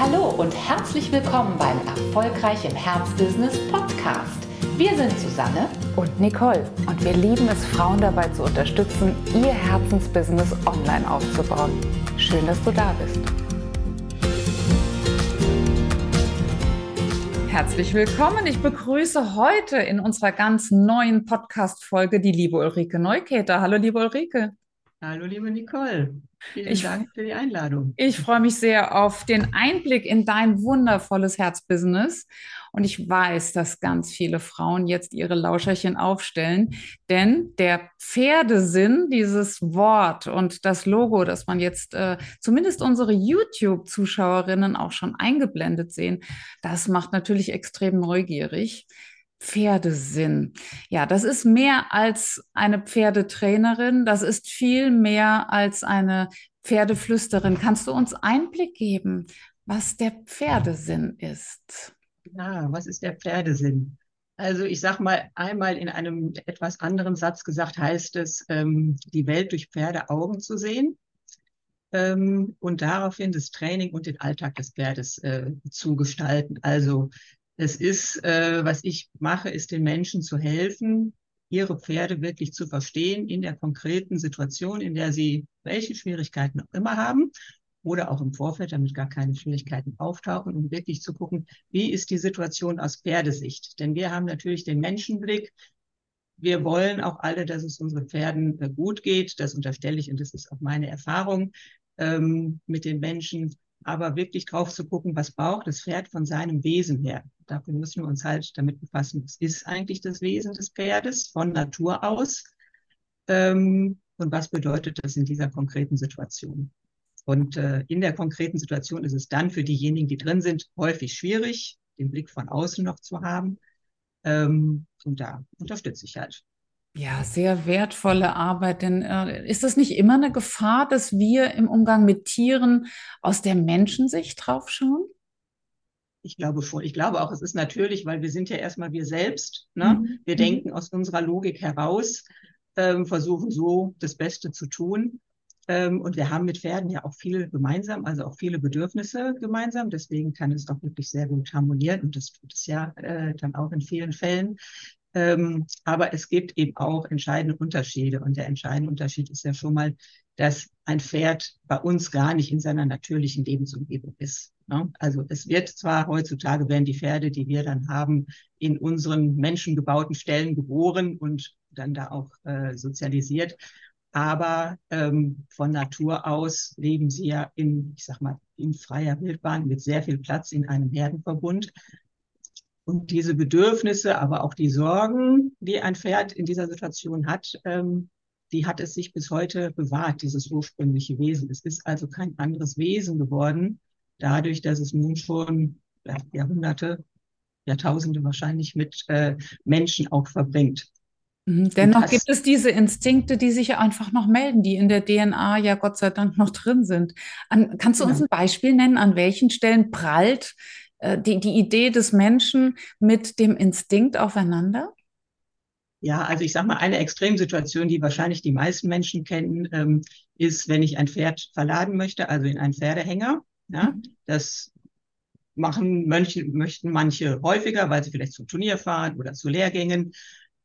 Hallo und herzlich willkommen beim Erfolgreich im Herzbusiness Podcast. Wir sind Susanne und Nicole und wir lieben es, Frauen dabei zu unterstützen, ihr Herzensbusiness online aufzubauen. Schön, dass du da bist. Herzlich willkommen. Ich begrüße heute in unserer ganz neuen Podcast-Folge die liebe Ulrike Neukäter. Hallo, liebe Ulrike. Hallo, liebe Nicole. Vielen ich, Dank für die Einladung. Ich freue mich sehr auf den Einblick in dein wundervolles Herzbusiness. Und ich weiß, dass ganz viele Frauen jetzt ihre Lauscherchen aufstellen, denn der Pferdesinn, dieses Wort und das Logo, das man jetzt äh, zumindest unsere YouTube-Zuschauerinnen auch schon eingeblendet sehen, das macht natürlich extrem neugierig. Pferdesinn. Ja, das ist mehr als eine Pferdetrainerin, das ist viel mehr als eine Pferdeflüsterin. Kannst du uns Einblick geben, was der Pferdesinn ist? Ja, was ist der Pferdesinn? Also ich sage mal einmal in einem etwas anderen Satz gesagt, heißt es, ähm, die Welt durch Pferdeaugen zu sehen ähm, und daraufhin das Training und den Alltag des Pferdes äh, zu gestalten. Also es ist, äh, was ich mache, ist den Menschen zu helfen, ihre Pferde wirklich zu verstehen in der konkreten Situation, in der sie welche Schwierigkeiten auch immer haben oder auch im Vorfeld, damit gar keine Schwierigkeiten auftauchen, um wirklich zu gucken, wie ist die Situation aus Pferdesicht. Denn wir haben natürlich den Menschenblick. Wir wollen auch alle, dass es unseren Pferden äh, gut geht. Das unterstelle ich und das ist auch meine Erfahrung ähm, mit den Menschen aber wirklich drauf zu gucken, was braucht das Pferd von seinem Wesen her. Dafür müssen wir uns halt damit befassen, was ist eigentlich das Wesen des Pferdes von Natur aus ähm, und was bedeutet das in dieser konkreten Situation. Und äh, in der konkreten Situation ist es dann für diejenigen, die drin sind, häufig schwierig, den Blick von außen noch zu haben. Ähm, und da unterstütze ich halt. Ja, sehr wertvolle Arbeit. Denn äh, ist das nicht immer eine Gefahr, dass wir im Umgang mit Tieren aus der Menschensicht draufschauen? Ich glaube schon. Ich glaube auch, es ist natürlich, weil wir sind ja erstmal wir selbst. Ne? Mhm. Wir mhm. denken aus unserer Logik heraus, ähm, versuchen so das Beste zu tun. Ähm, und wir haben mit Pferden ja auch viel gemeinsam, also auch viele Bedürfnisse gemeinsam. Deswegen kann es auch wirklich sehr gut harmonieren. Und das tut es ja äh, dann auch in vielen Fällen. Ähm, aber es gibt eben auch entscheidende Unterschiede. Und der entscheidende Unterschied ist ja schon mal, dass ein Pferd bei uns gar nicht in seiner natürlichen Lebensumgebung ist. Ne? Also es wird zwar heutzutage werden die Pferde, die wir dann haben, in unseren menschengebauten Stellen geboren und dann da auch äh, sozialisiert. Aber ähm, von Natur aus leben sie ja in, ich sag mal, in freier Wildbahn mit sehr viel Platz in einem Herdenverbund. Und diese Bedürfnisse, aber auch die Sorgen, die ein Pferd in dieser Situation hat, ähm, die hat es sich bis heute bewahrt, dieses ursprüngliche Wesen. Es ist also kein anderes Wesen geworden, dadurch, dass es nun schon Jahrhunderte, Jahrtausende wahrscheinlich mit äh, Menschen auch verbringt. Mhm. Dennoch das, gibt es diese Instinkte, die sich einfach noch melden, die in der DNA ja Gott sei Dank noch drin sind. An, kannst du genau. uns ein Beispiel nennen, an welchen Stellen prallt die, die Idee des Menschen mit dem Instinkt aufeinander? Ja, also ich sage mal, eine Extremsituation, die wahrscheinlich die meisten Menschen kennen, ähm, ist, wenn ich ein Pferd verladen möchte, also in einen Pferdehänger. Ja, mhm. das machen Mönche, möchten manche häufiger, weil sie vielleicht zum Turnier fahren oder zu Lehrgängen.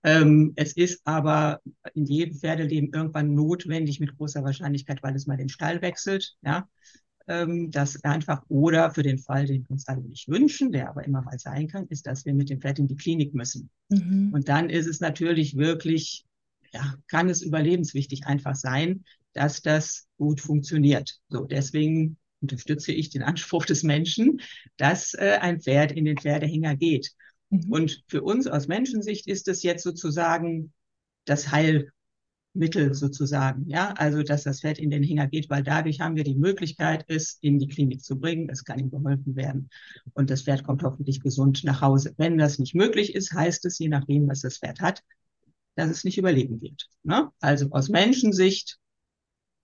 Ähm, es ist aber in jedem Pferdeleben irgendwann notwendig mit großer Wahrscheinlichkeit, weil es mal den Stall wechselt. Ja, ähm, dass einfach oder für den Fall, den wir uns alle nicht wünschen, der aber immer mal sein kann, ist, dass wir mit dem Pferd in die Klinik müssen. Mhm. Und dann ist es natürlich wirklich, ja, kann es überlebenswichtig einfach sein, dass das gut funktioniert. So, deswegen unterstütze ich den Anspruch des Menschen, dass äh, ein Pferd in den Pferdehänger geht. Mhm. Und für uns aus Menschensicht ist es jetzt sozusagen das Heil, Mittel sozusagen. Ja, also dass das Pferd in den Hänger geht, weil dadurch haben wir die Möglichkeit, es in die Klinik zu bringen. Es kann ihm geholfen werden und das Pferd kommt hoffentlich gesund nach Hause. Wenn das nicht möglich ist, heißt es, je nachdem, was das Pferd hat, dass es nicht überleben wird. Ne? Also aus Menschensicht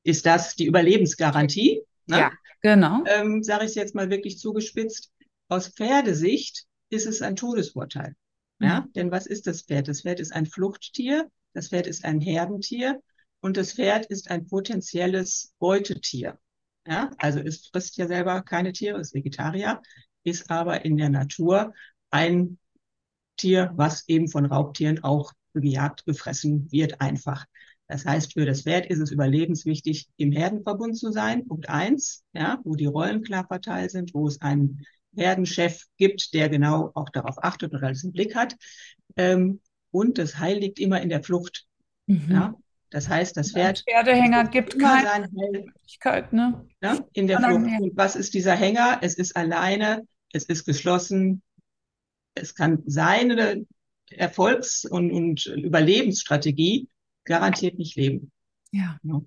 ist das die Überlebensgarantie. Ne? Ja, genau. Ähm, Sage ich es jetzt mal wirklich zugespitzt. Aus Pferdesicht ist es ein Todesvorteil. Ja, mhm. denn was ist das Pferd? Das Pferd ist ein Fluchttier das Pferd ist ein Herdentier und das Pferd ist ein potenzielles Beutetier. Ja, also es frisst ja selber keine Tiere, ist Vegetarier, ist aber in der Natur ein Tier, was eben von Raubtieren auch gejagt, gefressen wird einfach. Das heißt, für das Pferd ist es überlebenswichtig, im Herdenverbund zu sein. Punkt eins, ja, wo die Rollen klar verteilt sind, wo es einen Herdenchef gibt, der genau auch darauf achtet oder alles im Blick hat. Ähm, und das Heil liegt immer in der Flucht. Mhm. Ja, das heißt, das Pferd. Ein Pferdehänger gibt keine Möglichkeit, ne? Ja, in der Flucht. Und was ist dieser Hänger? Es ist alleine, es ist geschlossen. Es kann seine Erfolgs- und, und Überlebensstrategie garantiert nicht leben. Ja. ja.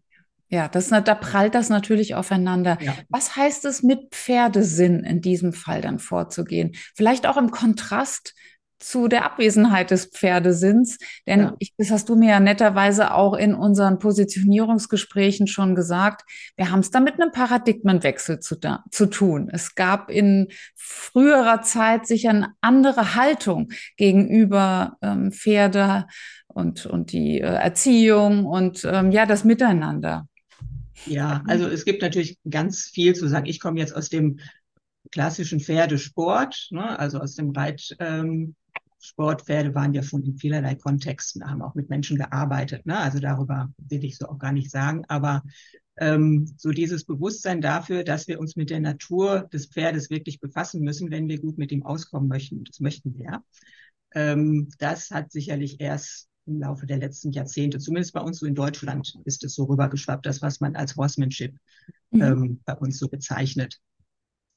Ja, das, da prallt das natürlich aufeinander. Ja. Was heißt es, mit Pferdesinn in diesem Fall dann vorzugehen? Vielleicht auch im Kontrast zu der Abwesenheit des Pferdesinns. Denn ja. ich, das hast du mir ja netterweise auch in unseren Positionierungsgesprächen schon gesagt. Wir haben es da mit einem Paradigmenwechsel zu, da, zu tun. Es gab in früherer Zeit sicher eine andere Haltung gegenüber ähm, Pferde und, und die äh, Erziehung und ähm, ja, das Miteinander. Ja, also es gibt natürlich ganz viel zu sagen. Ich komme jetzt aus dem klassischen Pferdesport, ne, also aus dem Reit, ähm, Sportpferde waren ja schon in vielerlei Kontexten, haben auch mit Menschen gearbeitet. Ne? Also darüber will ich so auch gar nicht sagen. Aber ähm, so dieses Bewusstsein dafür, dass wir uns mit der Natur des Pferdes wirklich befassen müssen, wenn wir gut mit ihm auskommen möchten. Das möchten wir. Ähm, das hat sicherlich erst im Laufe der letzten Jahrzehnte, zumindest bei uns so in Deutschland, ist es so rübergeschwappt, das, was man als Horsemanship mhm. ähm, bei uns so bezeichnet.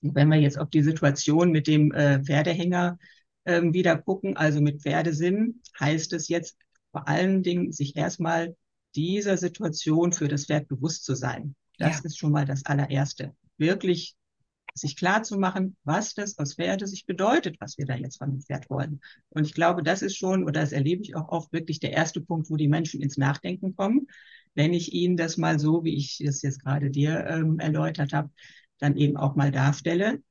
Und wenn wir jetzt auf die Situation mit dem äh, Pferdehänger ähm, wieder gucken. Also mit Pferdesinn heißt es jetzt vor allen Dingen, sich erstmal dieser Situation für das Pferd bewusst zu sein. Das ja. ist schon mal das allererste. Wirklich sich klar zu machen, was das aus Pferde sich bedeutet, was wir da jetzt von dem Pferd wollen. Und ich glaube, das ist schon, oder das erlebe ich auch oft, wirklich der erste Punkt, wo die Menschen ins Nachdenken kommen. Wenn ich ihnen das mal so, wie ich es jetzt gerade dir ähm, erläutert habe, dann eben auch mal darstelle,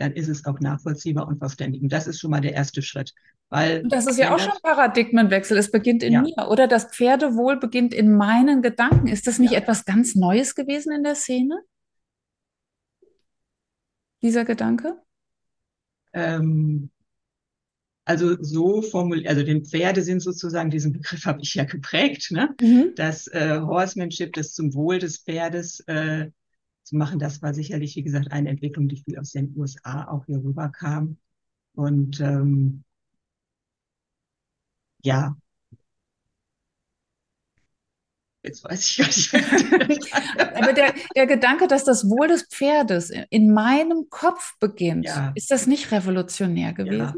dann ist es auch nachvollziehbar und verständigend. Das ist schon mal der erste Schritt. Weil das ist ja auch schon Paradigmenwechsel. Es beginnt in ja. mir, oder? Das Pferdewohl beginnt in meinen Gedanken. Ist das nicht ja. etwas ganz Neues gewesen in der Szene? Dieser Gedanke? Ähm, also so formuliert, also den Pferde sind sozusagen, diesen Begriff habe ich ja geprägt, ne? Mhm. Das äh, Horsemanship, das zum Wohl des Pferdes äh, zu machen. Das war sicherlich, wie gesagt, eine Entwicklung, die viel aus den USA auch hier rüberkam. Und ähm, ja, Jetzt weiß ich gar nicht. Aber der, der Gedanke, dass das Wohl des Pferdes in meinem Kopf beginnt, ja. ist das nicht revolutionär gewesen? Ja.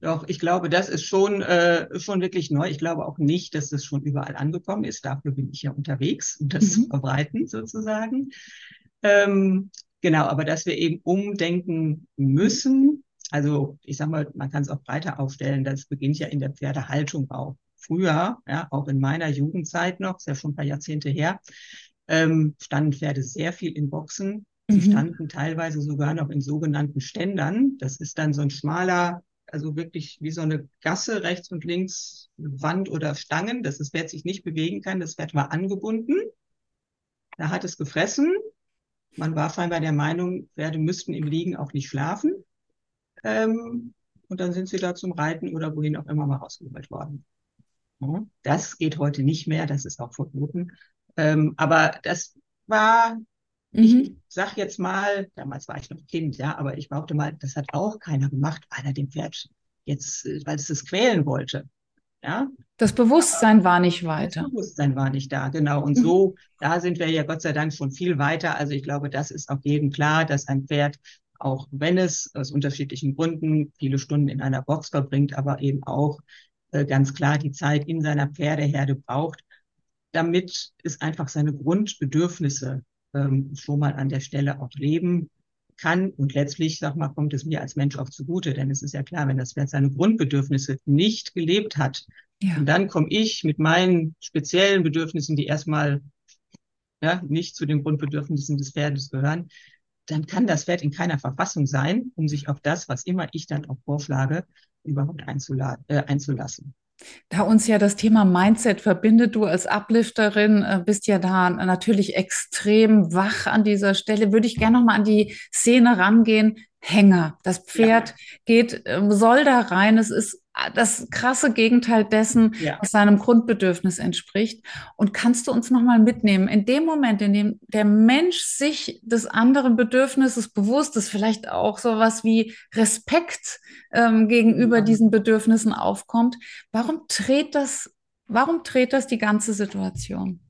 Doch, ich glaube, das ist schon, äh, schon wirklich neu. Ich glaube auch nicht, dass das schon überall angekommen ist. Dafür bin ich ja unterwegs, um das mhm. zu verbreiten sozusagen. Ähm, genau, aber dass wir eben umdenken müssen. Also ich sag mal, man kann es auch breiter aufstellen. Das beginnt ja in der Pferdehaltung auch. Früher, ja, auch in meiner Jugendzeit noch, ist ja schon ein paar Jahrzehnte her, ähm, standen Pferde sehr viel in Boxen. Sie mhm. standen teilweise sogar noch in sogenannten Ständern. Das ist dann so ein schmaler, also wirklich wie so eine Gasse rechts und links, Wand oder Stangen, dass das Pferd sich nicht bewegen kann. Das Pferd war angebunden. Da hat es gefressen man war scheinbar der Meinung, Pferde müssten im Liegen auch nicht schlafen. Ähm, und dann sind sie da zum Reiten oder wohin auch immer mal rausgeholt worden. Ja, das geht heute nicht mehr, das ist auch verboten. Ähm, aber das war, mhm. ich sag jetzt mal, damals war ich noch Kind, ja, aber ich behaupte mal, das hat auch keiner gemacht, weil er dem Pferd jetzt, äh, weil es es quälen wollte. Ja? Das Bewusstsein war nicht weiter. Das Bewusstsein war nicht da, genau. Und so, da sind wir ja Gott sei Dank schon viel weiter. Also ich glaube, das ist auch jedem klar, dass ein Pferd, auch wenn es aus unterschiedlichen Gründen viele Stunden in einer Box verbringt, aber eben auch äh, ganz klar die Zeit in seiner Pferdeherde braucht, damit es einfach seine Grundbedürfnisse ähm, schon mal an der Stelle auch leben kann. Und letztlich, sag mal, kommt es mir als Mensch auch zugute, denn es ist ja klar, wenn das Pferd seine Grundbedürfnisse nicht gelebt hat, ja. und dann komme ich mit meinen speziellen Bedürfnissen, die erstmal ja, nicht zu den Grundbedürfnissen des Pferdes gehören, dann kann das Pferd in keiner Verfassung sein, um sich auf das, was immer ich dann auch vorschlage, überhaupt einzula äh, einzulassen. Da uns ja das Thema Mindset verbindet, du als Uplifterin äh, bist ja da natürlich extrem wach an dieser Stelle, würde ich gerne nochmal an die Szene rangehen. Hänger. Das Pferd ja. geht, ähm, soll da rein. Es ist das krasse Gegenteil dessen, ja. was seinem Grundbedürfnis entspricht. Und kannst du uns nochmal mitnehmen, in dem Moment, in dem der Mensch sich des anderen Bedürfnisses bewusst ist, vielleicht auch sowas wie Respekt ähm, gegenüber mhm. diesen Bedürfnissen aufkommt, warum dreht das, warum dreht das die ganze Situation?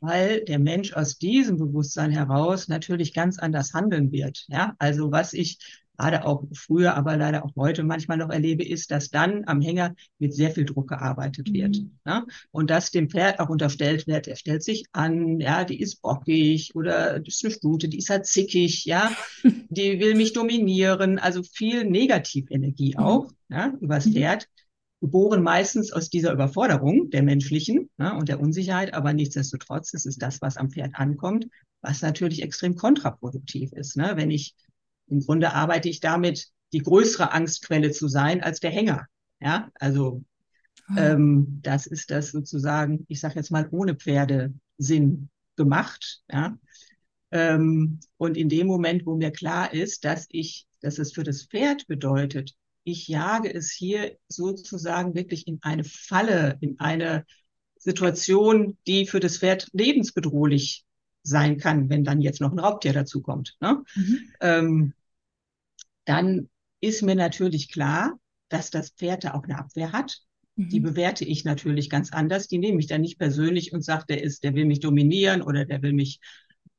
Weil der Mensch aus diesem Bewusstsein heraus natürlich ganz anders handeln wird. Ja, also was ich gerade auch früher, aber leider auch heute manchmal noch erlebe, ist, dass dann am Hänger mit sehr viel Druck gearbeitet wird. Mhm. Ja? Und dass dem Pferd auch unterstellt wird, er stellt sich an, ja, die ist bockig oder das ist eine Stute, die ist halt zickig, ja, die will mich dominieren, also viel Negativenergie mhm. auch, ja, übers mhm. Geboren meistens aus dieser Überforderung der menschlichen ja, und der Unsicherheit, aber nichtsdestotrotz ist es das, was am Pferd ankommt, was natürlich extrem kontraproduktiv ist. Ne? Wenn ich im Grunde arbeite ich damit, die größere Angstquelle zu sein als der Hänger. Ja, also oh. ähm, das ist das sozusagen, ich sage jetzt mal ohne Pferde Sinn gemacht. Ja, ähm, und in dem Moment, wo mir klar ist, dass ich, dass es für das Pferd bedeutet, ich jage es hier sozusagen wirklich in eine Falle, in eine Situation, die für das Pferd lebensbedrohlich sein kann, wenn dann jetzt noch ein Raubtier dazu kommt. Ne? Mhm. Ähm, dann ist mir natürlich klar, dass das Pferd da auch eine Abwehr hat. Mhm. Die bewerte ich natürlich ganz anders. Die nehme ich dann nicht persönlich und sage, der ist, der will mich dominieren oder der will mich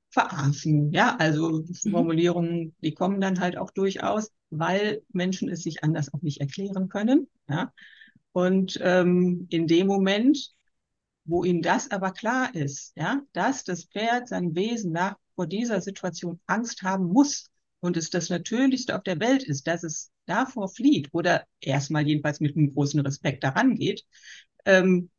verarschen. Ja, also mhm. Formulierungen, die kommen dann halt auch durchaus, weil Menschen es sich anders auch nicht erklären können. Ja, und ähm, in dem Moment wo ihm das aber klar ist, ja, dass das Pferd sein Wesen nach vor dieser Situation Angst haben muss und es das Natürlichste auf der Welt ist, dass es davor flieht oder erstmal jedenfalls mit einem großen Respekt daran geht, ähm,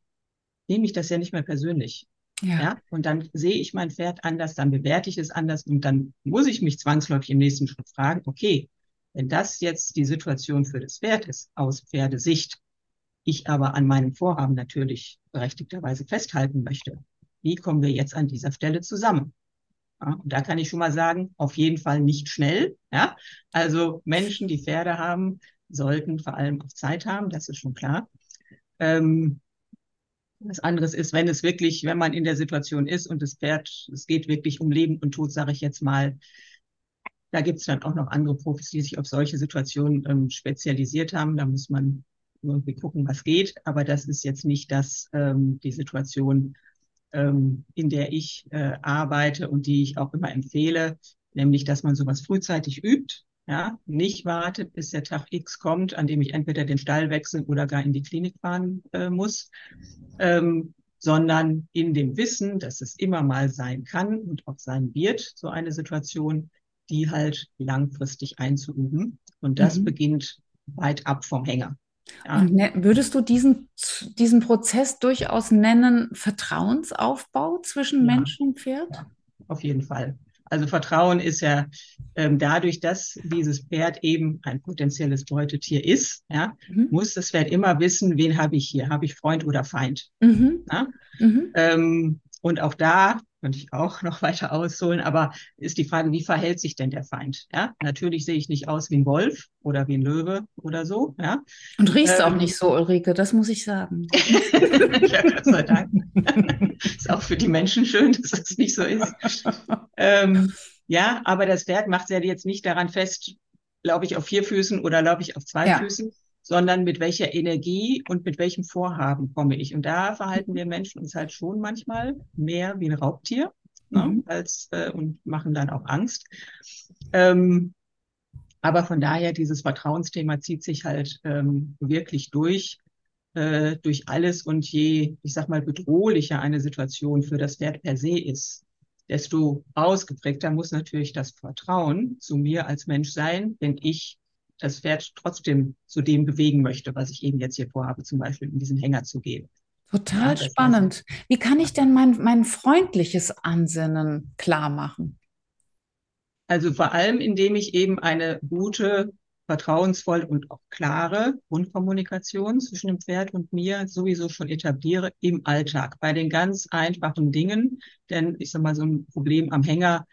nehme ich das ja nicht mehr persönlich. Ja. ja. Und dann sehe ich mein Pferd anders, dann bewerte ich es anders und dann muss ich mich zwangsläufig im nächsten Schritt fragen, okay, wenn das jetzt die Situation für das Pferd ist, aus Pferdesicht, ich aber an meinem Vorhaben natürlich berechtigterweise festhalten möchte. Wie kommen wir jetzt an dieser Stelle zusammen? Ja, und da kann ich schon mal sagen, auf jeden Fall nicht schnell. Ja? Also Menschen, die Pferde haben, sollten vor allem auch Zeit haben, das ist schon klar. Ähm, was anderes ist, wenn es wirklich, wenn man in der Situation ist und das Pferd, es geht wirklich um Leben und Tod, sage ich jetzt mal, da gibt es dann auch noch andere Profis, die sich auf solche Situationen ähm, spezialisiert haben. Da muss man irgendwie gucken, was geht. Aber das ist jetzt nicht das, ähm, die Situation, ähm, in der ich äh, arbeite und die ich auch immer empfehle, nämlich, dass man sowas frühzeitig übt. Ja, nicht wartet, bis der Tag X kommt, an dem ich entweder den Stall wechseln oder gar in die Klinik fahren äh, muss, ähm, sondern in dem Wissen, dass es immer mal sein kann und auch sein wird, so eine Situation, die halt langfristig einzuüben. Und das mhm. beginnt weit ab vom Hänger. Ja. Und ne, würdest du diesen, diesen Prozess durchaus nennen Vertrauensaufbau zwischen ja. Mensch und Pferd? Ja, auf jeden Fall. Also Vertrauen ist ja ähm, dadurch, dass dieses Pferd eben ein potenzielles Beutetier ist, ja, mhm. muss das Pferd immer wissen, wen habe ich hier? Habe ich Freund oder Feind? Mhm. Ja? Mhm. Ähm, und auch da könnte ich auch noch weiter ausholen, aber ist die Frage, wie verhält sich denn der Feind? Ja, natürlich sehe ich nicht aus wie ein Wolf oder wie ein Löwe oder so, ja. Und riechst ähm, auch nicht so, Ulrike, das muss ich sagen. ja, Gott sei Dank. ist auch für die Menschen schön, dass das nicht so ist. ähm, ja, aber das Pferd macht ja jetzt nicht daran fest, laufe ich auf vier Füßen oder laufe ich auf zwei ja. Füßen, sondern mit welcher Energie und mit welchem Vorhaben komme ich. Und da verhalten wir Menschen uns halt schon manchmal mehr wie ein Raubtier ne, mhm. ne, als, äh, und machen dann auch Angst. Ähm, aber von daher, dieses Vertrauensthema zieht sich halt ähm, wirklich durch, äh, durch alles und je, ich sag mal, bedrohlicher eine Situation für das Pferd per se ist, desto ausgeprägter muss natürlich das Vertrauen zu mir als Mensch sein, wenn ich das Pferd trotzdem zu dem bewegen möchte, was ich eben jetzt hier vorhabe, zum Beispiel in diesen Hänger zu gehen. Total ja, spannend. Wie kann ich denn mein, mein freundliches Ansinnen klar machen? Also vor allem, indem ich eben eine gute vertrauensvoll und auch klare Grundkommunikation zwischen dem Pferd und mir sowieso schon etabliere im Alltag, bei den ganz einfachen Dingen. Denn ich sag mal, so ein Problem am Hänger,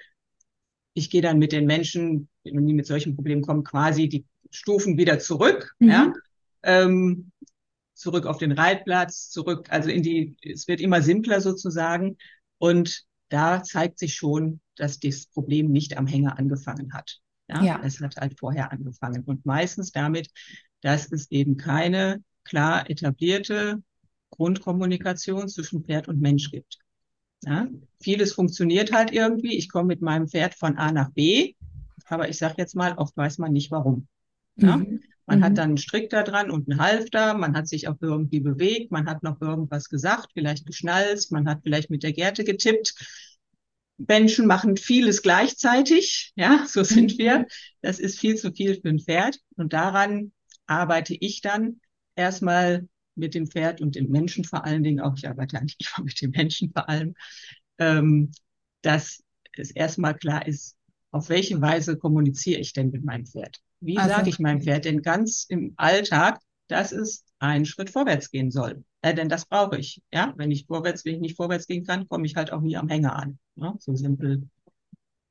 ich gehe dann mit den Menschen, die mit solchen Problemen kommen, quasi die Stufen wieder zurück, mhm. ja, ähm, zurück auf den Reitplatz, zurück, also in die, es wird immer simpler sozusagen. Und da zeigt sich schon, dass das Problem nicht am Hänger angefangen hat. Ja, ja. Es hat halt vorher angefangen. Und meistens damit, dass es eben keine klar etablierte Grundkommunikation zwischen Pferd und Mensch gibt. Ja, vieles funktioniert halt irgendwie. Ich komme mit meinem Pferd von A nach B, aber ich sage jetzt mal, oft weiß man nicht warum. Ja? Mhm. Man mhm. hat dann einen Strick da dran und einen Halfter, man hat sich auch irgendwie bewegt, man hat noch irgendwas gesagt, vielleicht geschnalzt, man hat vielleicht mit der Gerte getippt. Menschen machen vieles gleichzeitig. Ja, so sind mhm. wir. Das ist viel zu viel für ein Pferd. Und daran arbeite ich dann erstmal mit dem Pferd und dem Menschen vor allen Dingen auch. Ich arbeite eigentlich immer mit dem Menschen vor allem, ähm, dass es erstmal klar ist, auf welche Weise kommuniziere ich denn mit meinem Pferd? Wie also, sage ich meinem Pferd denn ganz im Alltag, dass es einen Schritt vorwärts gehen soll? Äh, denn das brauche ich. Ja, wenn ich vorwärts, wenn ich nicht vorwärts gehen kann, komme ich halt auch nie am Hänger an. Ne? So simpel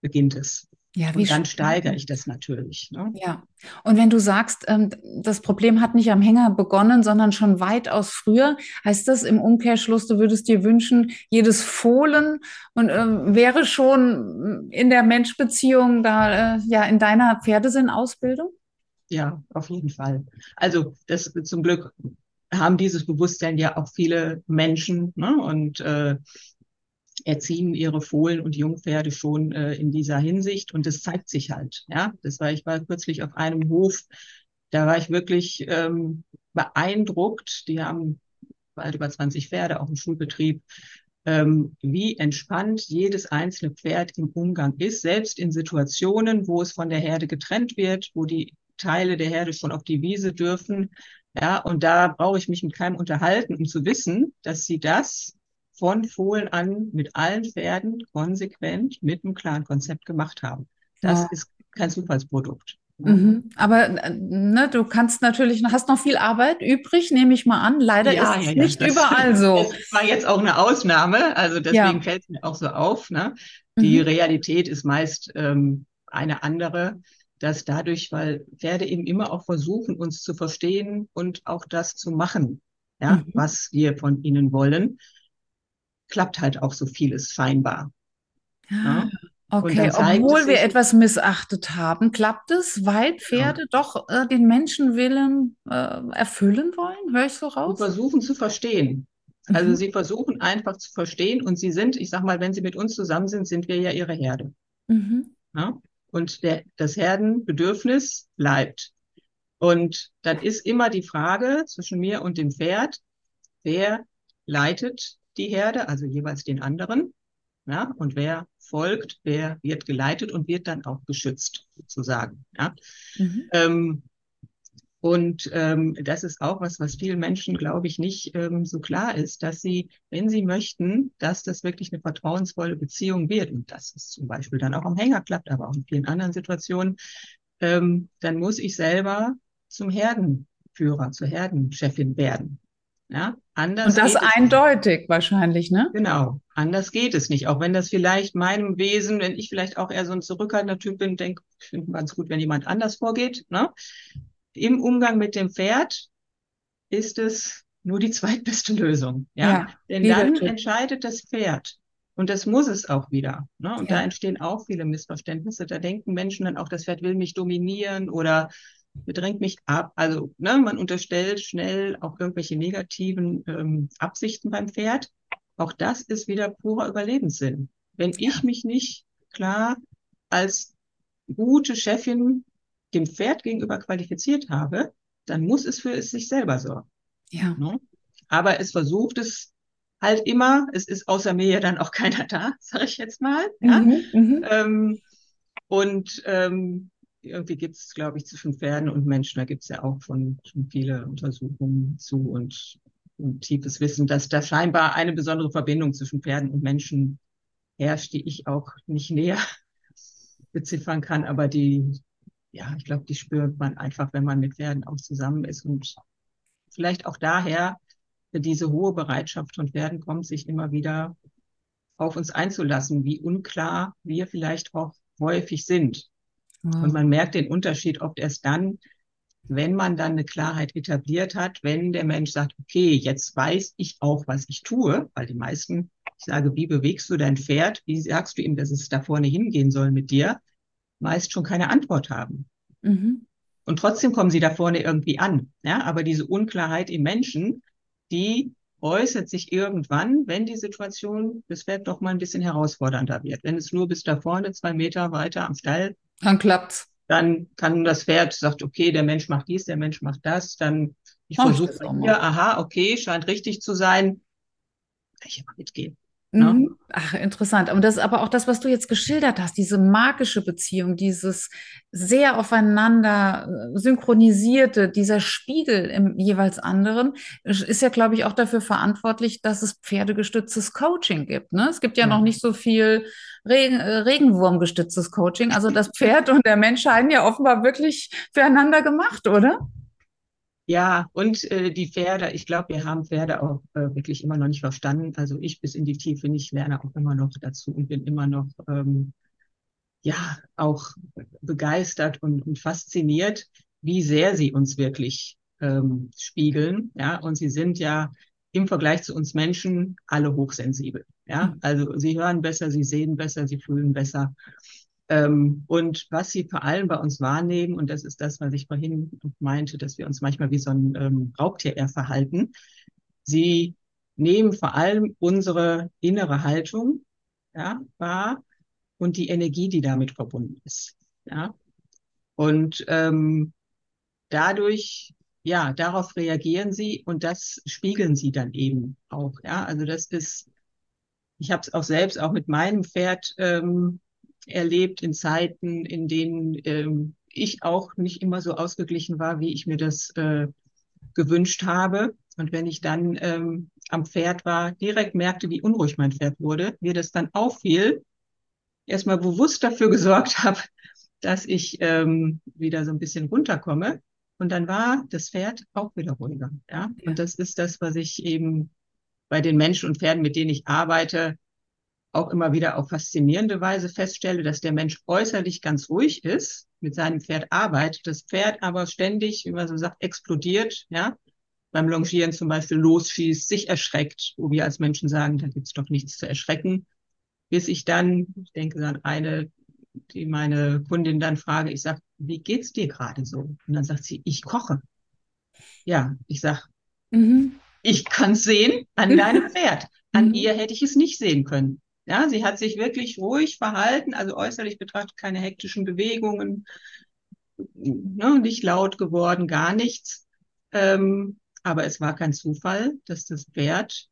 beginnt es. Ja, wie und dann steigere ich das natürlich. Ne? Ja. Und wenn du sagst, ähm, das Problem hat nicht am Hänger begonnen, sondern schon weitaus früher, heißt das im Umkehrschluss, du würdest dir wünschen, jedes Fohlen und äh, wäre schon in der Menschbeziehung da, äh, ja, in deiner Pferdesinn-Ausbildung? Ja, auf jeden Fall. Also das zum Glück haben dieses Bewusstsein ja auch viele Menschen. Ne? Und äh, erziehen ihre Fohlen und Jungpferde schon äh, in dieser Hinsicht und das zeigt sich halt. Ja, das war ich war kürzlich auf einem Hof, da war ich wirklich ähm, beeindruckt. Die haben bald über 20 Pferde, auch im Schulbetrieb, ähm, wie entspannt jedes einzelne Pferd im Umgang ist, selbst in Situationen, wo es von der Herde getrennt wird, wo die Teile der Herde schon auf die Wiese dürfen. Ja, und da brauche ich mich mit keinem unterhalten, um zu wissen, dass sie das von Fohlen an mit allen Pferden konsequent mit einem klaren Konzept gemacht haben. Das ja. ist kein Zufallsprodukt. Mhm. Aber ne, du kannst natürlich, hast noch viel Arbeit übrig, nehme ich mal an. Leider ja, ist es ja, nicht das, überall so. Das war jetzt auch eine Ausnahme, also deswegen fällt es mir auch so auf. Ne? Die mhm. Realität ist meist ähm, eine andere, dass dadurch, weil Pferde eben immer auch versuchen, uns zu verstehen und auch das zu machen, ja, mhm. was wir von ihnen wollen, klappt halt auch so vieles scheinbar. Ja? Okay, obwohl wir etwas missachtet haben, klappt es, weil Pferde ja. doch äh, den Menschenwillen äh, erfüllen wollen? Höre ich so raus? Sie versuchen zu verstehen. Also mhm. sie versuchen einfach zu verstehen und sie sind, ich sag mal, wenn sie mit uns zusammen sind, sind wir ja ihre Herde. Mhm. Ja? Und der, das Herdenbedürfnis bleibt. Und dann ist immer die Frage zwischen mir und dem Pferd, wer leitet die Herde, also jeweils den anderen. Ja, und wer folgt, wer wird geleitet und wird dann auch geschützt, sozusagen. Ja. Mhm. Ähm, und ähm, das ist auch was, was vielen Menschen, glaube ich, nicht ähm, so klar ist, dass sie, wenn sie möchten, dass das wirklich eine vertrauensvolle Beziehung wird, und das ist zum Beispiel dann auch am Hänger klappt, aber auch in vielen anderen Situationen, ähm, dann muss ich selber zum Herdenführer, zur Herdenchefin werden. Ja, anders Und das eindeutig wahrscheinlich, ne? Genau. Anders geht es nicht. Auch wenn das vielleicht meinem Wesen, wenn ich vielleicht auch eher so ein zurückhaltender Typ bin, denke, ich finde ganz gut, wenn jemand anders vorgeht, ne? Im Umgang mit dem Pferd ist es nur die zweitbeste Lösung. Ja. ja Denn dann Tipp. entscheidet das Pferd. Und das muss es auch wieder. Ne? Und ja. da entstehen auch viele Missverständnisse. Da denken Menschen dann auch, das Pferd will mich dominieren oder bedrängt mich ab. Also ne, man unterstellt schnell auch irgendwelche negativen ähm, Absichten beim Pferd. Auch das ist wieder purer Überlebenssinn. Wenn ja. ich mich nicht klar als gute Chefin dem Pferd gegenüber qualifiziert habe, dann muss es für es sich selber sorgen. Ja. Ne? Aber es versucht es halt immer. Es ist außer mir ja dann auch keiner da, sage ich jetzt mal. Ja? Mhm, mhm. ähm, und ähm, irgendwie gibt es, glaube ich, zwischen Pferden und Menschen, da gibt es ja auch schon, schon viele Untersuchungen zu und, und tiefes Wissen, dass da scheinbar eine besondere Verbindung zwischen Pferden und Menschen herrscht, die ich auch nicht näher beziffern kann, aber die, ja, ich glaube, die spürt man einfach, wenn man mit Pferden auch zusammen ist und vielleicht auch daher diese hohe Bereitschaft von Pferden kommt, sich immer wieder auf uns einzulassen, wie unklar wir vielleicht auch häufig sind. Ja. Und man merkt den Unterschied oft erst dann, wenn man dann eine Klarheit etabliert hat, wenn der Mensch sagt, okay, jetzt weiß ich auch, was ich tue, weil die meisten, ich sage, wie bewegst du dein Pferd? Wie sagst du ihm, dass es da vorne hingehen soll mit dir? Meist schon keine Antwort haben. Mhm. Und trotzdem kommen sie da vorne irgendwie an. Ja, aber diese Unklarheit im Menschen, die äußert sich irgendwann, wenn die Situation das Pferd doch mal ein bisschen herausfordernder wird. Wenn es nur bis da vorne zwei Meter weiter am Stall. Dann klappt's. Dann kann das Pferd sagt, okay, der Mensch macht dies, der Mensch macht das. Dann ich versuche hier, aha, okay, scheint richtig zu sein. Kann ich aber mitgehen. Ne? Mhm. Ach, interessant. Und das ist aber auch das, was du jetzt geschildert hast, diese magische Beziehung, dieses sehr aufeinander äh, synchronisierte, dieser Spiegel im jeweils anderen, ist ja, glaube ich, auch dafür verantwortlich, dass es pferdegestütztes Coaching gibt. Ne? Es gibt ja, ja. noch nicht so viel Regen, äh, Regenwurmgestütztes Coaching. Also das Pferd und der Mensch scheinen ja offenbar wirklich füreinander gemacht, oder? Ja, und äh, die Pferde, ich glaube, wir haben Pferde auch äh, wirklich immer noch nicht verstanden. Also ich bis in die Tiefe nicht lerne auch immer noch dazu und bin immer noch ähm, ja auch begeistert und, und fasziniert, wie sehr sie uns wirklich ähm, spiegeln. Ja, und sie sind ja im Vergleich zu uns Menschen alle hochsensibel. Ja, mhm. also sie hören besser, sie sehen besser, sie fühlen besser. Ähm, und was sie vor allem bei uns wahrnehmen, und das ist das, was ich vorhin meinte, dass wir uns manchmal wie so ein ähm, Raubtier eher verhalten, sie nehmen vor allem unsere innere Haltung ja, wahr und die Energie, die damit verbunden ist. Ja? Und ähm, dadurch, ja, darauf reagieren sie und das spiegeln sie dann eben auch. Ja, also das ist, ich habe es auch selbst auch mit meinem Pferd ähm, erlebt in Zeiten, in denen ähm, ich auch nicht immer so ausgeglichen war, wie ich mir das äh, gewünscht habe. Und wenn ich dann ähm, am Pferd war, direkt merkte, wie unruhig mein Pferd wurde, mir das dann auffiel, erstmal bewusst dafür gesorgt habe, dass ich ähm, wieder so ein bisschen runterkomme. Und dann war das Pferd auch wieder ruhiger. Ja? ja. Und das ist das, was ich eben bei den Menschen und Pferden, mit denen ich arbeite, auch immer wieder auf faszinierende Weise feststelle, dass der Mensch äußerlich ganz ruhig ist, mit seinem Pferd arbeitet, das Pferd aber ständig, wie man so sagt, explodiert, ja, beim Longieren zum Beispiel losschießt, sich erschreckt, wo wir als Menschen sagen, da gibt's doch nichts zu erschrecken, bis ich dann, ich denke an eine, die meine Kundin dann frage, ich sage, wie geht's dir gerade so? Und dann sagt sie, ich koche. Ja, ich sag, mhm. Ich kann's sehen an deinem Pferd. An mhm. ihr hätte ich es nicht sehen können. Ja, sie hat sich wirklich ruhig verhalten, also äußerlich betrachtet keine hektischen Bewegungen, ne, nicht laut geworden, gar nichts. Ähm, aber es war kein Zufall, dass das Pferd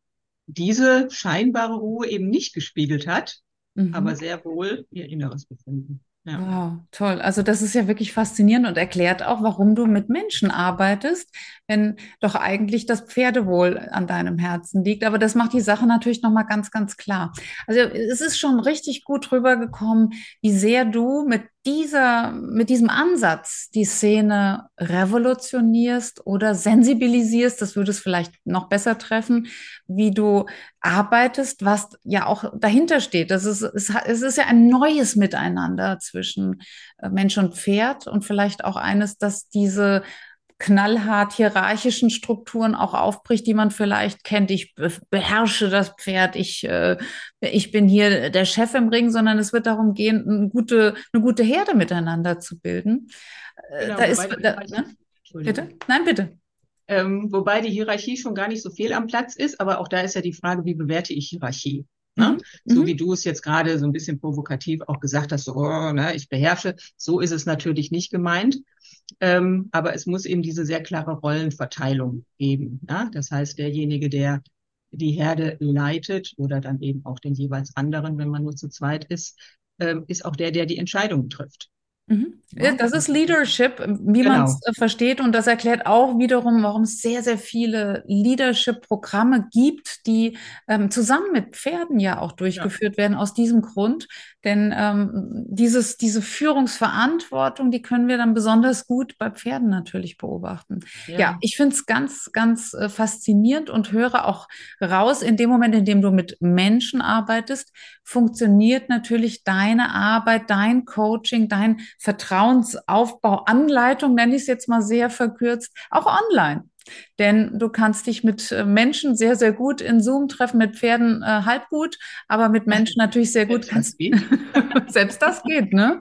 diese scheinbare Ruhe eben nicht gespiegelt hat, mhm. aber sehr wohl ihr inneres Befinden. Ja. Wow, toll. Also das ist ja wirklich faszinierend und erklärt auch, warum du mit Menschen arbeitest, wenn doch eigentlich das Pferdewohl an deinem Herzen liegt. Aber das macht die Sache natürlich nochmal ganz, ganz klar. Also es ist schon richtig gut rübergekommen, wie sehr du mit dieser, mit diesem Ansatz die Szene revolutionierst oder sensibilisierst, das würde es vielleicht noch besser treffen, wie du arbeitest, was ja auch dahinter steht. Das ist, es, ist ja ein neues Miteinander zwischen äh, Mensch und Pferd und vielleicht auch eines, dass diese knallhart hierarchischen Strukturen auch aufbricht, die man vielleicht kennt. Ich beherrsche das Pferd, ich, äh, ich bin hier der Chef im Ring, sondern es wird darum gehen, eine gute, eine gute Herde miteinander zu bilden. Äh, genau, da ist, da, ne? Bitte? Nein, bitte. Ähm, wobei die Hierarchie schon gar nicht so viel am Platz ist, aber auch da ist ja die Frage, wie bewerte ich Hierarchie? Ne? Mhm. So mhm. wie du es jetzt gerade so ein bisschen provokativ auch gesagt hast, so, oh, ne, ich beherrsche, so ist es natürlich nicht gemeint. Ähm, aber es muss eben diese sehr klare Rollenverteilung geben. Ja? Das heißt, derjenige, der die Herde leitet oder dann eben auch den jeweils anderen, wenn man nur zu zweit ist, ähm, ist auch der, der die Entscheidungen trifft. Mhm. Ja, das ist Leadership, wie Genau. man es äh, versteht. Und das erklärt auch wiederum, warum es sehr, sehr viele Leadership-Programme gibt, die ähm, zusammen mit Pferden ja auch durchgeführt werden, aus diesem Grund. Denn ähm, dieses, diese Führungsverantwortung, die können wir dann besonders gut bei Pferden natürlich beobachten. Ja, Ja. ich finde es ganz, ganz äh, faszinierend und höre auch raus, in dem Moment, in dem du mit Menschen arbeitest, funktioniert natürlich deine Arbeit, dein Coaching, dein Vertrauensaufbau, Anleitung, nenne ich es jetzt mal sehr verkürzt, auch online. Denn du kannst dich mit äh, Menschen sehr, sehr gut in Zoom treffen, mit Pferden äh, halb gut, aber mit Menschen natürlich sehr gut. Selbst das geht. Selbst das geht, ne?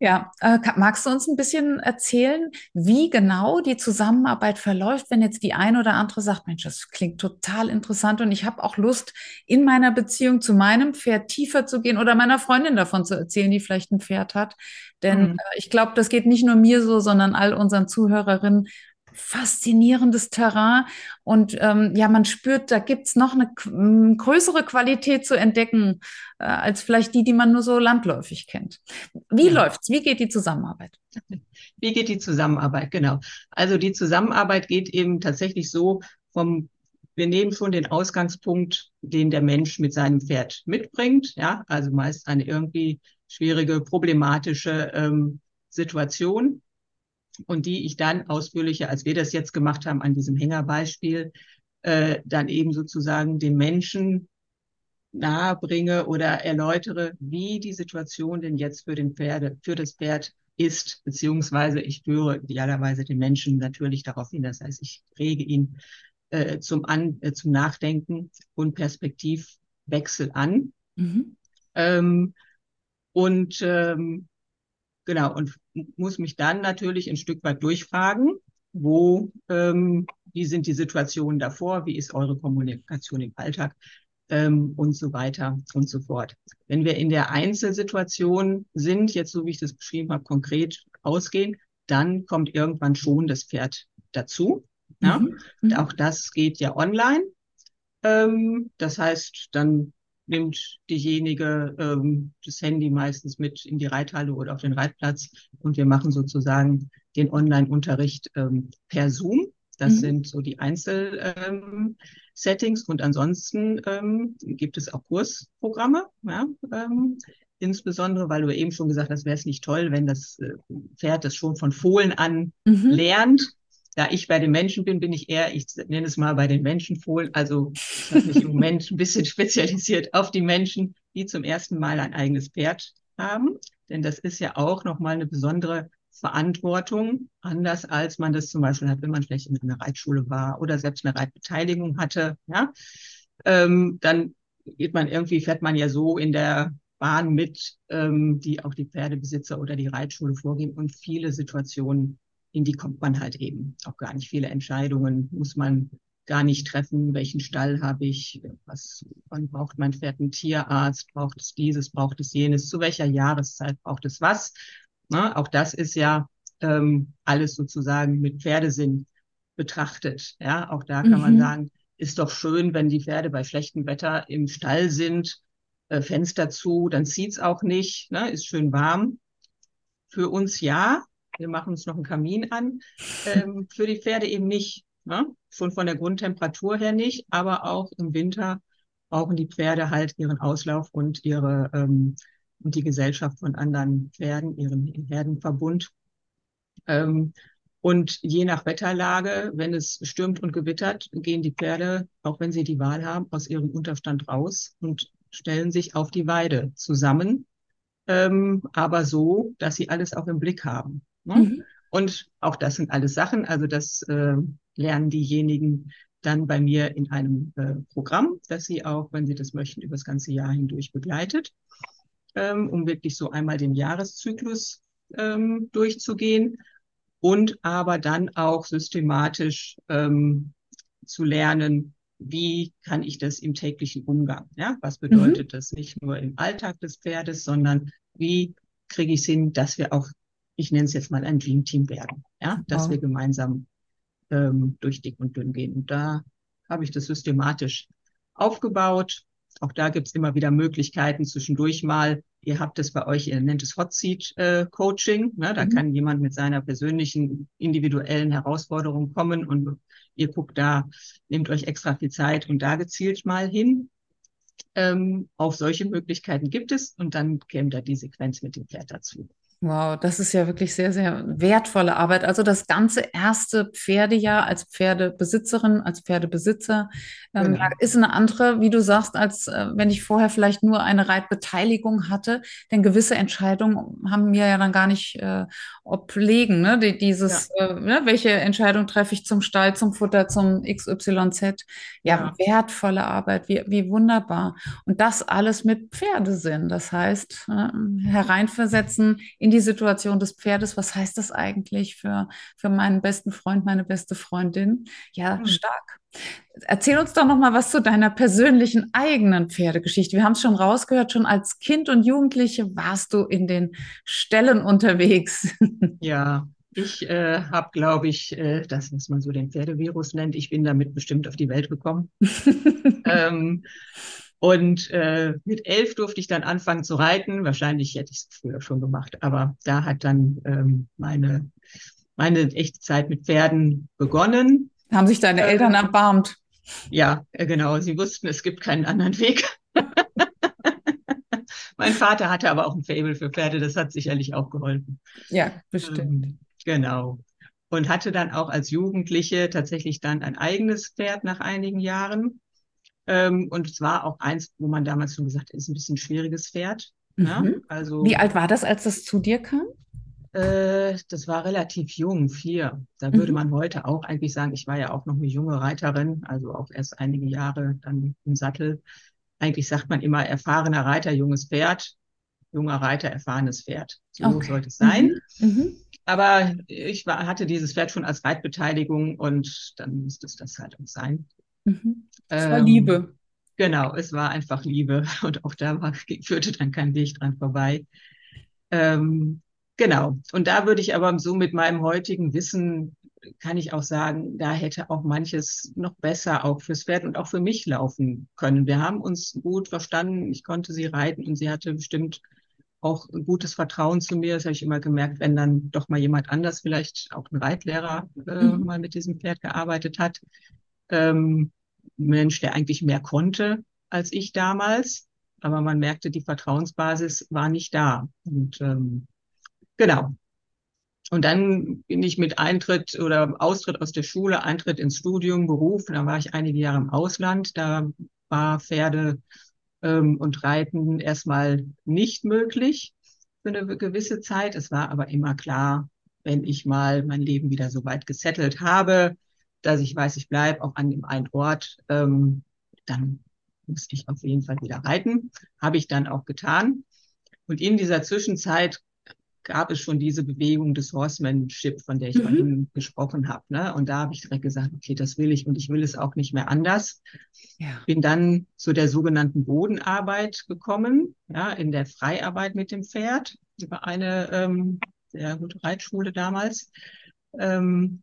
Ja, äh, magst du uns ein bisschen erzählen, wie genau die Zusammenarbeit verläuft, wenn jetzt die eine oder andere sagt, Mensch, das klingt total interessant und ich habe auch Lust, in meiner Beziehung zu meinem Pferd tiefer zu gehen oder meiner Freundin davon zu erzählen, die vielleicht ein Pferd hat. Denn Mhm. äh, ich glaube, das geht nicht nur mir so, sondern all unseren Zuhörerinnen. Faszinierendes Terrain und ähm, ja, man spürt, da gibt's noch eine größere Qualität zu entdecken, äh, als vielleicht die, die man nur so landläufig kennt. Wie Ja. läuft's? Wie geht die Zusammenarbeit? Wie geht die Zusammenarbeit? Genau. Also die Zusammenarbeit geht eben tatsächlich so vom, wir nehmen schon den Ausgangspunkt, den der Mensch mit seinem Pferd mitbringt. Ja, also meist eine irgendwie schwierige, problematische ähm, Situation. Und die ich dann ausführlicher, als wir das jetzt gemacht haben an diesem Hängerbeispiel, äh, dann eben sozusagen den Menschen nahebringe oder erläutere, wie die Situation denn jetzt für den Pferde, für das Pferd ist, beziehungsweise ich führe idealerweise den Menschen natürlich darauf hin. Das heißt, ich rege ihn äh, zum, an, äh, zum Nachdenken und Perspektivwechsel an. Mhm. Ähm, und ähm, genau, und muss mich dann natürlich ein Stück weit durchfragen, wo, ähm, wie sind die Situationen davor, wie ist eure Kommunikation im Alltag ähm, und so weiter und so fort. Wenn wir in der Einzelsituation sind, jetzt so wie ich das beschrieben habe, konkret ausgehen, dann kommt irgendwann schon das Pferd dazu. Ja? Mhm. Mhm. Auch das geht ja online. Ähm, das heißt, dann nimmt diejenige ähm, das Handy meistens mit in die Reithalle oder auf den Reitplatz und wir machen sozusagen den Online-Unterricht ähm, per Zoom. Das Mhm. sind so die Einzel-Settings und ansonsten ähm, gibt es auch Kursprogramme, ja, ähm, insbesondere, weil du eben schon gesagt hast, wäre es nicht toll, wenn das äh, Pferd das schon von Fohlen an Mhm. lernt. Da ich bei den Menschen bin, bin ich eher, ich nenne es mal bei den Menschenfohlen. Also ich habe mich im Moment ein bisschen spezialisiert auf die Menschen, die zum ersten Mal ein eigenes Pferd haben. Denn das ist ja auch nochmal eine besondere Verantwortung, anders als man das zum Beispiel hat, wenn man vielleicht in einer Reitschule war oder selbst eine Reitbeteiligung hatte. Ja, ähm, dann geht man irgendwie, fährt man ja so in der Bahn mit, ähm, die auch die Pferdebesitzer oder die Reitschule vorgeben und viele Situationen in die kommt man halt eben auch gar nicht. Viele Entscheidungen muss man gar nicht treffen. Welchen Stall habe ich? Was, wann braucht mein Pferd einen Tierarzt? Braucht es dieses? Braucht es jenes? Zu welcher Jahreszeit braucht es was? Na, auch das ist ja ähm, alles sozusagen mit Pferdesinn betrachtet. Ja, auch da kann man Mhm. sagen, ist doch schön, wenn die Pferde bei schlechtem Wetter im Stall sind, äh, Fenster zu, dann zieht's auch nicht, ne, ist schön warm. Für uns ja, wir machen uns noch einen Kamin an. Ähm, für die Pferde eben nicht. Ne? Schon von der Grundtemperatur her nicht, aber auch im Winter brauchen die Pferde halt ihren Auslauf und ihre ähm, und die Gesellschaft von anderen Pferden, ihren Herdenverbund. Ähm, und je nach Wetterlage, wenn es stürmt und gewittert, gehen die Pferde, auch wenn sie die Wahl haben, aus ihrem Unterstand raus und stellen sich auf die Weide zusammen, ähm, aber so, dass sie alles auch im Blick haben. Ne? Mhm. Und auch das sind alles Sachen, also das äh, lernen diejenigen dann bei mir in einem äh, Programm, das sie auch, wenn sie das möchten, über das ganze Jahr hindurch begleitet, ähm, um wirklich so einmal den Jahreszyklus ähm, durchzugehen und aber dann auch systematisch ähm, zu lernen, wie kann ich das im täglichen Umgang? Ja, was bedeutet das nicht nur im Alltag des Pferdes, sondern wie kriege ich es hin, dass wir auch, ich nenne es jetzt mal ein Dream Team werden, ja, dass Wow. wir gemeinsam ähm, durch dick und dünn gehen. Und da habe ich das systematisch aufgebaut Auch da gibt's immer wieder Möglichkeiten zwischendurch mal. Ihr habt es bei euch, ihr nennt es Hot Seat äh, Coaching. Ne? Da mhm. kann jemand mit seiner persönlichen, individuellen Herausforderung kommen und ihr guckt da, nehmt euch extra viel Zeit und da gezielt mal hin. Ähm, auf solche Möglichkeiten gibt es und dann käme da die Sequenz mit dem Pferd dazu. Wow, das ist ja wirklich sehr, sehr wertvolle Arbeit. Also das ganze erste Pferdejahr als Pferdebesitzerin, als Pferdebesitzer ähm, genau. ist eine andere, wie du sagst, als äh, wenn ich vorher vielleicht nur eine Reitbeteiligung hatte. Denn gewisse Entscheidungen haben mir ja dann gar nicht äh, oblegen. Ne? Die, dieses, ja. äh, ne? welche Entscheidung treffe ich zum Stall, zum Futter, zum XYZ? Ja, ja. wertvolle Arbeit, wie, wie wunderbar. Und das alles mit Pferdesinn. Das heißt, äh, hereinversetzen in die Situation des Pferdes, was heißt das eigentlich für, für meinen besten Freund, meine beste Freundin? Ja, mhm. stark. Erzähl uns doch noch mal was zu deiner persönlichen eigenen Pferdegeschichte. Wir haben es schon rausgehört, schon als Kind und Jugendliche warst du in den Ställen unterwegs. Ja, ich äh, habe, glaube ich, äh, das, was man so den Pferdevirus nennt, ich bin damit bestimmt auf die Welt gekommen. ähm, und äh, mit elf durfte ich dann anfangen zu reiten. Wahrscheinlich hätte ich es früher schon gemacht, aber da hat dann ähm, meine, meine echte Zeit mit Pferden begonnen. Haben sich deine Eltern ähm, erbarmt? Ja, äh, genau. Sie wussten, es gibt keinen anderen Weg. mein Vater hatte aber auch ein Fable für Pferde, das hat sicherlich auch geholfen. Ja, bestimmt. Ähm, genau. Und hatte dann auch als Jugendliche tatsächlich dann ein eigenes Pferd nach einigen Jahren. Ähm, und es war auch eins, wo man damals schon gesagt hat, ist ein bisschen ein schwieriges Pferd. Ne? Mhm. Ja? Also, Wie alt war das, als das zu dir kam? Äh, das war relativ jung, vier. Da mhm. würde man heute auch eigentlich sagen, ich war ja auch noch eine junge Reiterin, also auch erst einige Jahre dann im Sattel. Eigentlich sagt man immer erfahrener Reiter, junges Pferd, junger Reiter, erfahrenes Pferd. So okay. sollte es sein. Mhm. Mhm. Aber ich war, hatte dieses Pferd schon als Reitbeteiligung und dann musste es das halt auch sein. Mhm. Es war ähm, Liebe. Genau, es war einfach Liebe und auch da war, führte dann kein Weg dran vorbei. Ähm, genau, und da würde ich aber so mit meinem heutigen Wissen, kann ich auch sagen, da hätte auch manches noch besser auch fürs Pferd und auch für mich laufen können. Wir haben uns gut verstanden, ich konnte sie reiten und sie hatte bestimmt auch ein gutes Vertrauen zu mir. Das habe ich immer gemerkt, wenn dann doch mal jemand anders, vielleicht auch ein Reitlehrer, äh, mhm. mal mit diesem Pferd gearbeitet hat, ähm, Mensch, der eigentlich mehr konnte als ich damals. Aber man merkte, die Vertrauensbasis war nicht da. Und ähm, genau. Und dann bin ich mit Eintritt oder Austritt aus der Schule, Eintritt ins Studium, Beruf. Da war ich einige Jahre im Ausland. Da war Pferde ähm, und Reiten erstmal nicht möglich für eine gewisse Zeit. Es war aber immer klar, wenn ich mal mein Leben wieder so weit gesettelt habe, dass ich weiß, ich bleibe auch an dem einen Ort, ähm, dann muss ich auf jeden Fall wieder reiten. Habe ich dann auch getan. Und in dieser Zwischenzeit gab es schon diese Bewegung des Horsemanship, von der ich mhm. vorhin gesprochen habe. Ne? Und da habe ich direkt gesagt, okay, das will ich und ich will es auch nicht mehr anders. Ja. Bin dann zu der sogenannten Bodenarbeit gekommen, ja, in der Freiarbeit mit dem Pferd über eine ähm, sehr gute Reitschule damals. Ähm,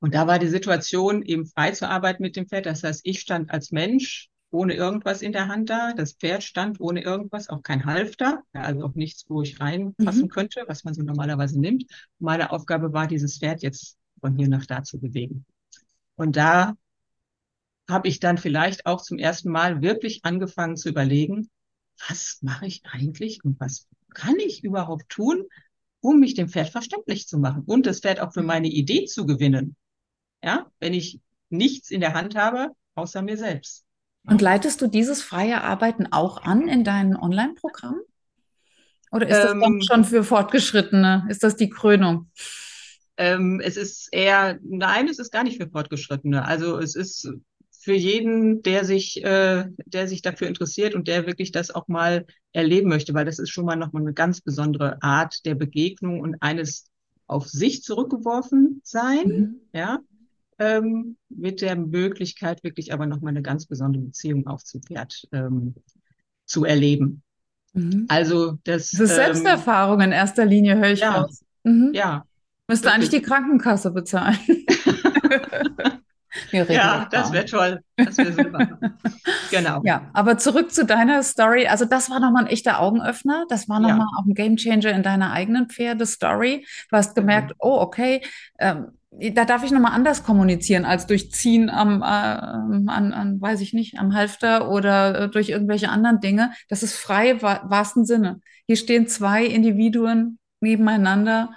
und da war die Situation, eben frei zu arbeiten mit dem Pferd. Das heißt, ich stand als Mensch ohne irgendwas in der Hand da. Das Pferd stand ohne irgendwas, auch kein Halfter, also auch nichts, wo ich reinpassen mhm. könnte, was man so normalerweise nimmt. Meine Aufgabe war, dieses Pferd jetzt von hier nach da zu bewegen. Und da habe ich dann vielleicht auch zum ersten Mal wirklich angefangen zu überlegen, was mache ich eigentlich und was kann ich überhaupt tun, um mich dem Pferd verständlich zu machen und das Pferd auch für meine Idee zu gewinnen ja, wenn ich nichts in der Hand habe, außer mir selbst. Und leitest du dieses freie Arbeiten auch an in deinen Online-Programmen? Oder ist das ähm, schon für Fortgeschrittene? Ist das die Krönung? Ähm, es ist eher, nein, es ist gar nicht für Fortgeschrittene. Also es ist für jeden, der sich, äh, der sich dafür interessiert und der wirklich das auch mal erleben möchte, weil das ist schon mal nochmal eine ganz besondere Art der Begegnung und eines auf sich zurückgeworfen sein, mhm. ja, ähm, mit der Möglichkeit, wirklich aber nochmal eine ganz besondere Beziehung auch zu Pferd ähm, zu erleben. Mhm. Also das, das ist Selbsterfahrung in erster Linie, höre ich ja, raus. Mhm. Ja. Müsste eigentlich die Krankenkasse bezahlen. ja, das wäre toll. Das wäre super. genau. Ja, aber zurück zu deiner Story. Also das war nochmal ein echter Augenöffner. Das war nochmal ja. auch ein Gamechanger in deiner eigenen Pferdestory. Du hast gemerkt, mhm. oh, okay, ähm, da darf ich nochmal anders kommunizieren als durch Ziehen am, äh, an, an, weiß ich nicht, am Halfter oder äh, durch irgendwelche anderen Dinge. Das ist frei im wahrsten Sinne. Hier stehen zwei Individuen nebeneinander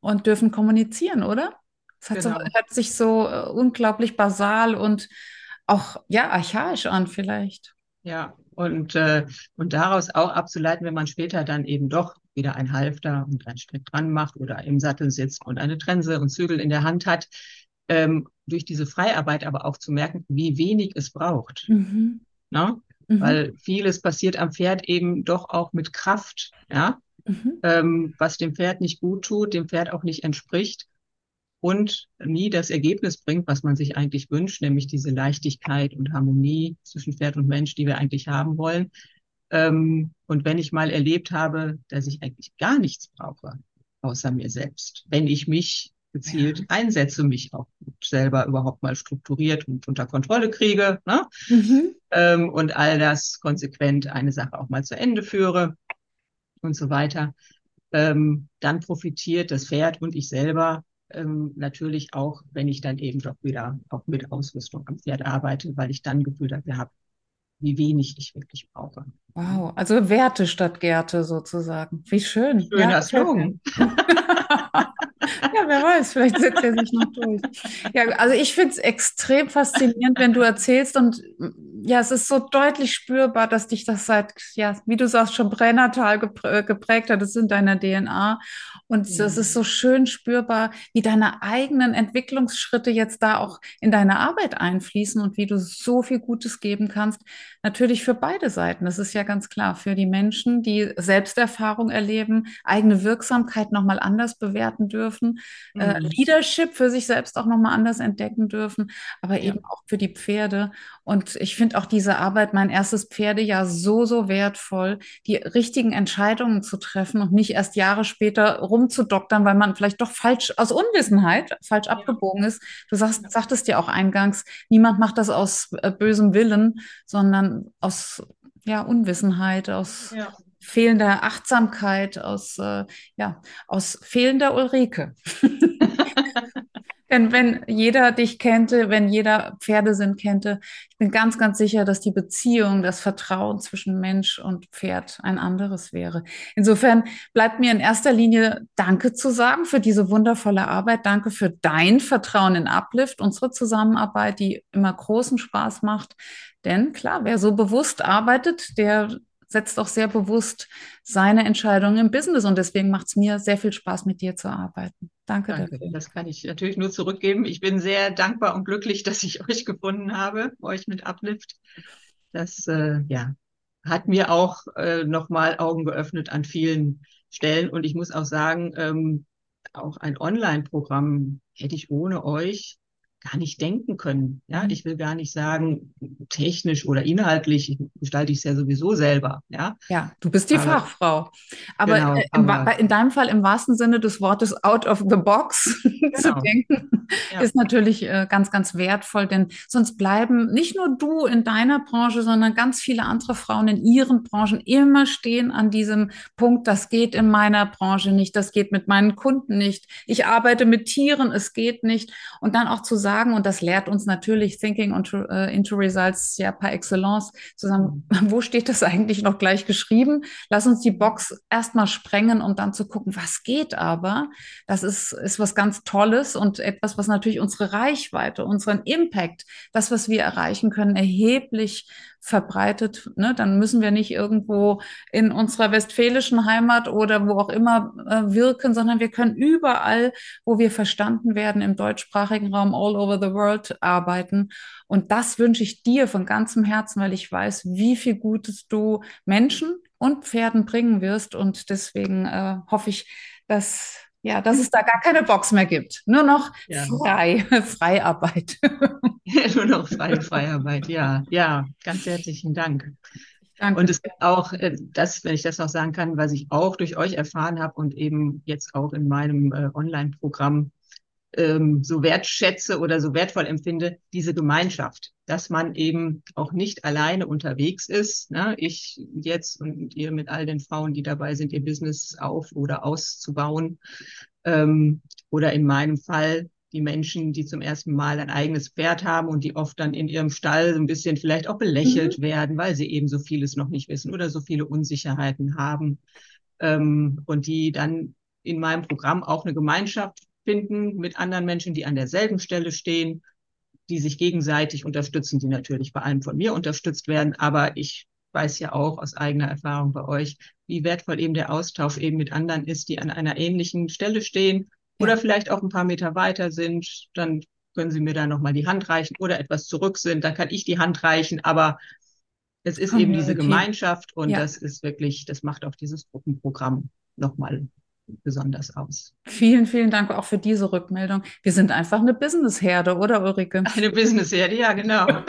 und dürfen kommunizieren, oder? Es hat, genau. so, hat sich so äh, unglaublich basal und auch ja archaisch an vielleicht. Ja, und, äh, und daraus auch abzuleiten, wenn man später dann eben doch wieder ein Halfter und ein Strick dran macht oder im Sattel sitzt und eine Trense und Zügel in der Hand hat, ähm, durch diese Freiarbeit aber auch zu merken, wie wenig es braucht. Mhm. Na? Mhm. Weil vieles passiert am Pferd eben doch auch mit Kraft, ja, mhm. ähm, was dem Pferd nicht gut tut, dem Pferd auch nicht entspricht und nie das Ergebnis bringt, was man sich eigentlich wünscht, nämlich diese Leichtigkeit und Harmonie zwischen Pferd und Mensch, die wir eigentlich haben wollen. Ähm, und wenn ich mal erlebt habe, dass ich eigentlich gar nichts brauche, außer mir selbst, wenn ich mich gezielt ja. einsetze, mich auch selber überhaupt mal strukturiert und unter Kontrolle kriege ne? Mhm. Ähm, und all das konsequent eine Sache auch mal zu Ende führe und so weiter, ähm, dann profitiert das Pferd und ich selber ähm, natürlich auch, wenn ich dann eben doch wieder auch mit Ausrüstung am Pferd arbeite, weil ich dann Gefühl dafür habe, wie wenig ich wirklich brauche. Wow, also Werte statt Gärte sozusagen. Wie schön. Schöner ja, Slogan. ja, wer weiß, vielleicht setzt er sich noch durch. Ja, also ich finde es extrem faszinierend, wenn du erzählst und ja, es ist so deutlich spürbar, dass dich das seit, ja, wie du sagst, schon pränatal geprägt hat. Das ist in deiner DNA. Und ja. das ist so schön spürbar, wie deine eigenen Entwicklungsschritte jetzt da auch in deine Arbeit einfließen und wie du so viel Gutes geben kannst. Natürlich für beide Seiten. Das ist ja ganz klar. Für die Menschen, die Selbsterfahrung erleben, eigene Wirksamkeit nochmal anders bewerten dürfen, äh, mhm. äh, Leadership für sich selbst auch nochmal anders entdecken dürfen, aber ja. eben auch für die Pferde. Und ich finde auch diese Arbeit, mein erstes Pferdejahr, so, so wertvoll, die richtigen Entscheidungen zu treffen und nicht erst Jahre später rumzudoktern, weil man vielleicht doch falsch, aus Unwissenheit, falsch ja. abgebogen ist. Du sagst, sagtest ja auch eingangs, niemand macht das aus äh, bösem Willen, sondern aus ja, Unwissenheit, aus ja. fehlender Achtsamkeit, aus, äh, ja, aus fehlender Ulrike. Denn wenn jeder dich kennte, wenn jeder Pferdesinn kennte, ich bin ganz, ganz sicher, dass die Beziehung, das Vertrauen zwischen Mensch und Pferd ein anderes wäre. Insofern bleibt mir in erster Linie Danke zu sagen für diese wundervolle Arbeit. Danke für dein Vertrauen in Uplift, unsere Zusammenarbeit, die immer großen Spaß macht. Denn klar, wer so bewusst arbeitet, der setzt auch sehr bewusst seine Entscheidungen im Business. Und deswegen macht es mir sehr viel Spaß, mit dir zu arbeiten. Danke, Danke dafür. Das kann ich natürlich nur zurückgeben. Ich bin sehr dankbar und glücklich, dass ich euch gefunden habe, euch mit Uplift. Das äh, ja, hat mir auch äh, nochmal Augen geöffnet an vielen Stellen. Und ich muss auch sagen, ähm, auch ein Online-Programm hätte ich ohne euch gar nicht denken können. Ja, mhm. ich will gar nicht sagen, technisch oder inhaltlich gestalte ich es ja sowieso selber. Ja, ja du bist die aber, Fachfrau. Aber, genau, äh, im, aber, in deinem Fall im wahrsten Sinne des Wortes out of the box genau. zu denken, ja. ist natürlich äh, ganz, ganz wertvoll, denn sonst bleiben nicht nur du in deiner Branche, sondern ganz viele andere Frauen in ihren Branchen immer stehen an diesem Punkt, das geht in meiner Branche nicht, das geht mit meinen Kunden nicht, ich arbeite mit Tieren, es geht nicht. Und dann auch zu sagen, sagen, und das lehrt uns natürlich Thinking into, uh, into Results ja par excellence, zu sagen, mhm. wo steht das eigentlich noch gleich geschrieben? Lass uns die Box erstmal sprengen, um dann zu gucken, was geht aber. Das ist, ist was ganz Tolles und etwas, was natürlich unsere Reichweite, unseren Impact, das, was wir erreichen können, erheblich verbreitet, ne, dann müssen wir nicht irgendwo in unserer westfälischen Heimat oder wo auch immer äh, wirken, sondern wir können überall, wo wir verstanden werden, im deutschsprachigen Raum all over the world arbeiten. Und das wünsche ich dir von ganzem Herzen, weil ich weiß, wie viel Gutes du Menschen und Pferden bringen wirst. Und deswegen äh, hoffe ich, dass ja, dass es da gar keine Box mehr gibt. Nur noch ja. frei, Freiarbeit. Nur noch freie Freiarbeit, ja. Ja, ganz herzlichen Dank. Danke. Und es gibt auch äh, das, wenn ich das noch sagen kann, was ich auch durch euch erfahren habe und eben jetzt auch in meinem äh, Online-Programm ähm, so wertschätze oder so wertvoll empfinde, diese Gemeinschaft, dass man eben auch nicht alleine unterwegs ist. Ne? Ich jetzt und ihr mit all den Frauen, die dabei sind, ihr Business auf oder auszubauen. Ähm, oder in meinem Fall die Menschen, die zum ersten Mal ein eigenes Pferd haben und die oft dann in ihrem Stall so ein bisschen vielleicht auch belächelt mhm. werden, weil sie eben so vieles noch nicht wissen oder so viele Unsicherheiten haben. Ähm, und die dann in meinem Programm auch eine Gemeinschaft finden mit anderen Menschen, die an derselben Stelle stehen, die sich gegenseitig unterstützen, die natürlich bei allem von mir unterstützt werden. Aber ich weiß ja auch aus eigener Erfahrung bei euch, wie wertvoll eben der Austausch eben mit anderen ist, die an einer ähnlichen Stelle stehen ja. oder vielleicht auch ein paar Meter weiter sind. Dann können sie mir da nochmal die Hand reichen oder etwas zurück sind, dann kann ich die Hand reichen. Aber es ist Community. eben diese Gemeinschaft und ja. das ist wirklich, das macht auch dieses Gruppenprogramm nochmal besonders aus. Vielen, vielen Dank auch für diese Rückmeldung. Wir sind einfach eine Businessherde, oder Ulrike? Eine Businessherde, ja, genau.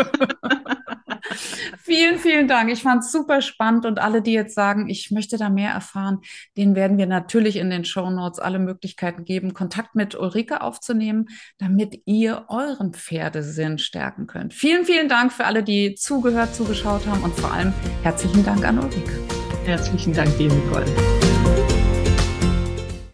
vielen, vielen Dank. Ich fand es super spannend und alle, die jetzt sagen, ich möchte da mehr erfahren, denen werden wir natürlich in den Show Notes alle Möglichkeiten geben, Kontakt mit Ulrike aufzunehmen, damit ihr euren Pferdesinn stärken könnt. Vielen, vielen Dank für alle, die zugehört, zugeschaut haben und vor allem herzlichen Dank an Ulrike. Herzlichen Dank dir, Nicole.